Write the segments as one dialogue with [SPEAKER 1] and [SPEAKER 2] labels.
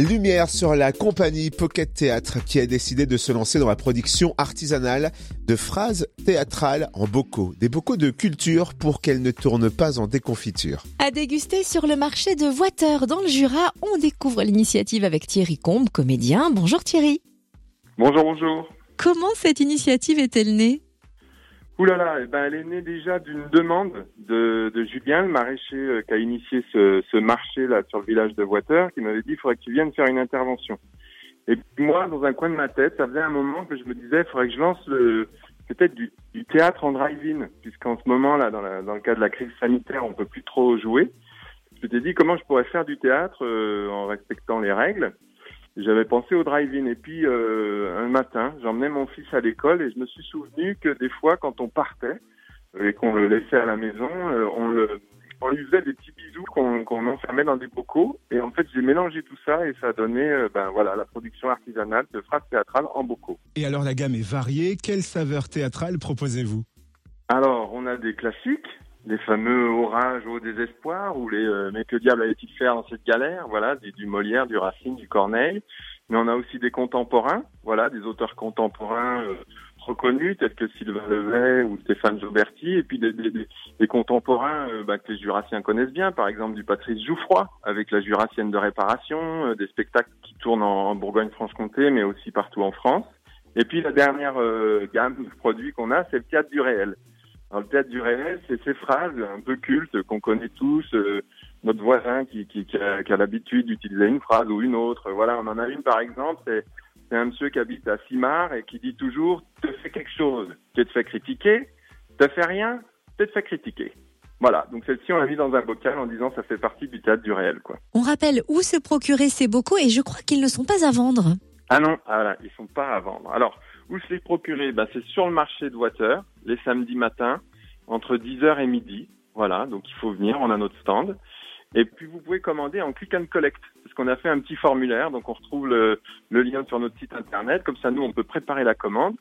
[SPEAKER 1] Lumière sur la compagnie Pocket Théâtre qui a décidé de se lancer dans la production artisanale de phrases théâtrales en bocaux, des bocaux de culture pour qu'elles ne tournent pas en déconfiture.
[SPEAKER 2] À déguster sur le marché de Voiteur dans le Jura, on découvre l'initiative avec Thierry Combe, comédien. Bonjour Thierry.
[SPEAKER 3] Bonjour, bonjour.
[SPEAKER 2] Comment cette initiative est-elle née?
[SPEAKER 3] Ouh là là, ben, elle est née déjà d'une demande de, de Julien, le maraîcher euh, qui a initié ce, ce marché là sur le village de Voiteur, qui m'avait dit il faudrait que tu viennes faire une intervention. Et puis moi, dans un coin de ma tête, ça faisait un moment que je me disais il faudrait que je lance le peut-être du, du théâtre en drive-in, puisqu'en ce moment là, dans, la, dans le cas de la crise sanitaire, on peut plus trop jouer. Je m'étais dit comment je pourrais faire du théâtre euh, en respectant les règles? J'avais pensé au drive-in et puis euh, un matin, j'emmenais mon fils à l'école et je me suis souvenu que des fois, quand on partait et qu'on le laissait à la maison, euh, on, le, on lui faisait des petits bisous qu'on qu'on enfermait dans des bocaux. Et en fait, j'ai mélangé tout ça et ça a donné, euh, ben voilà, la production artisanale de phrases théâtrales en bocaux.
[SPEAKER 4] Et alors la gamme est variée. Quelle saveur théâtrale proposez-vous?
[SPEAKER 3] Alors, on a des classiques, les fameux orages au désespoir ou les euh, mais que diable allait-il faire dans cette galère? Voilà du, du Molière du Racine du Corneille. Mais on a aussi des contemporains voilà des auteurs contemporains euh, reconnus tels que Sylvain Levet ou Stéphane Joberti et puis des, des, des, contemporains euh, bah, que les Jurassiens connaissent bien. Par exemple du Patrice Jouffroy avec la Jurassienne de réparation euh, des spectacles qui tournent en, en Bourgogne-Franche-Comté mais aussi partout en France. Et puis la dernière euh, gamme de produits qu'on a c'est le théâtre du réel alors, le théâtre du réel, c'est ces phrases un peu cultes qu'on connaît tous. euh, notre voisin qui, qui, qui a, qui a l'habitude d'utiliser une phrase ou une autre. Voilà, on en a une par exemple, c'est, c'est un monsieur qui habite à Simard et qui dit toujours « te fais quelque chose, tu te fais critiquer, te fais rien, tu te fais critiquer ». Voilà, donc celle-ci on l'a mis dans un bocal en disant ça fait partie du théâtre du réel. quoi.
[SPEAKER 2] On rappelle où se procurer ces bocaux et je crois qu'ils ne sont pas à vendre.
[SPEAKER 3] Ah non, ah voilà, ils sont pas à vendre. Alors, où se les procurer bah, C'est sur le marché de Water, les samedis matins, entre 10h et midi. Voilà, donc il faut venir, on a notre stand. Et puis vous pouvez commander en click and collect, parce qu'on a fait un petit formulaire, donc on retrouve le, le lien sur notre site internet, comme ça nous on peut préparer la commande.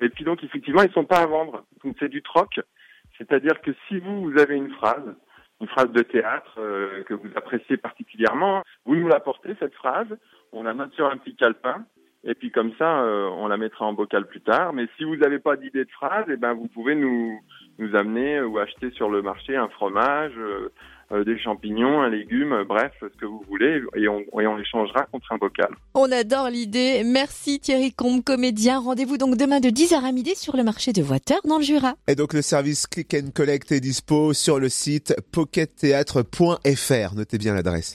[SPEAKER 3] Et puis donc effectivement ils sont pas à vendre, donc c'est du troc, c'est-à-dire que si vous, vous avez une phrase, une phrase de théâtre euh, que vous appréciez particulièrement, vous nous l'apportez cette phrase, on la note sur un petit calepin, et puis comme ça, euh, on la mettra en bocal plus tard. Mais si vous n'avez pas d'idée de phrase, eh ben vous pouvez nous nous amener ou acheter sur le marché un fromage, euh, euh, des champignons, un légume, euh, bref, ce que vous voulez, et on, et on l'échangera contre un bocal.
[SPEAKER 2] On adore l'idée. Merci Thierry Combe, comédien. Rendez-vous donc demain de 10h à midi sur le marché de Voiteur dans le Jura.
[SPEAKER 1] Et donc le service Click and Collect est dispo sur le site pockettheatre.fr. Notez bien l'adresse.